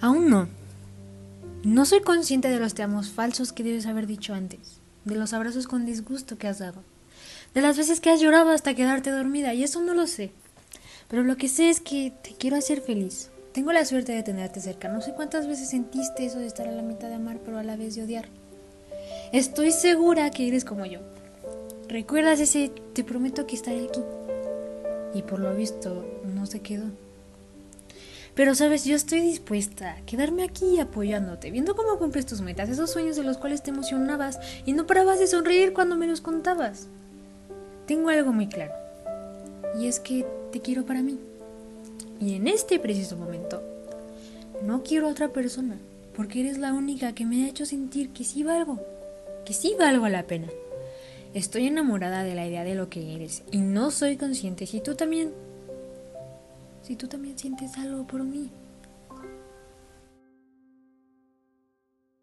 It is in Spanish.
Aún no. No soy consciente de los te amos falsos que debes haber dicho antes, de los abrazos con disgusto que has dado, de las veces que has llorado hasta quedarte dormida, y eso no lo sé. Pero lo que sé es que te quiero hacer feliz. Tengo la suerte de tenerte cerca. No sé cuántas veces sentiste eso de estar a la mitad de amar, pero a la vez de odiar. Estoy segura que eres como yo. ¿Recuerdas ese te prometo que estaré aquí? Y por lo visto no se quedó. Pero sabes, yo estoy dispuesta a quedarme aquí apoyándote, viendo cómo cumples tus metas, esos sueños de los cuales te emocionabas y no parabas de sonreír cuando me los contabas. Tengo algo muy claro, y es que te quiero para mí. Y en este preciso momento, no quiero a otra persona, porque eres la única que me ha hecho sentir que sí valgo, que sí valgo la pena. Estoy enamorada de la idea de lo que eres y no soy consciente si tú también si tú también sientes algo por mí.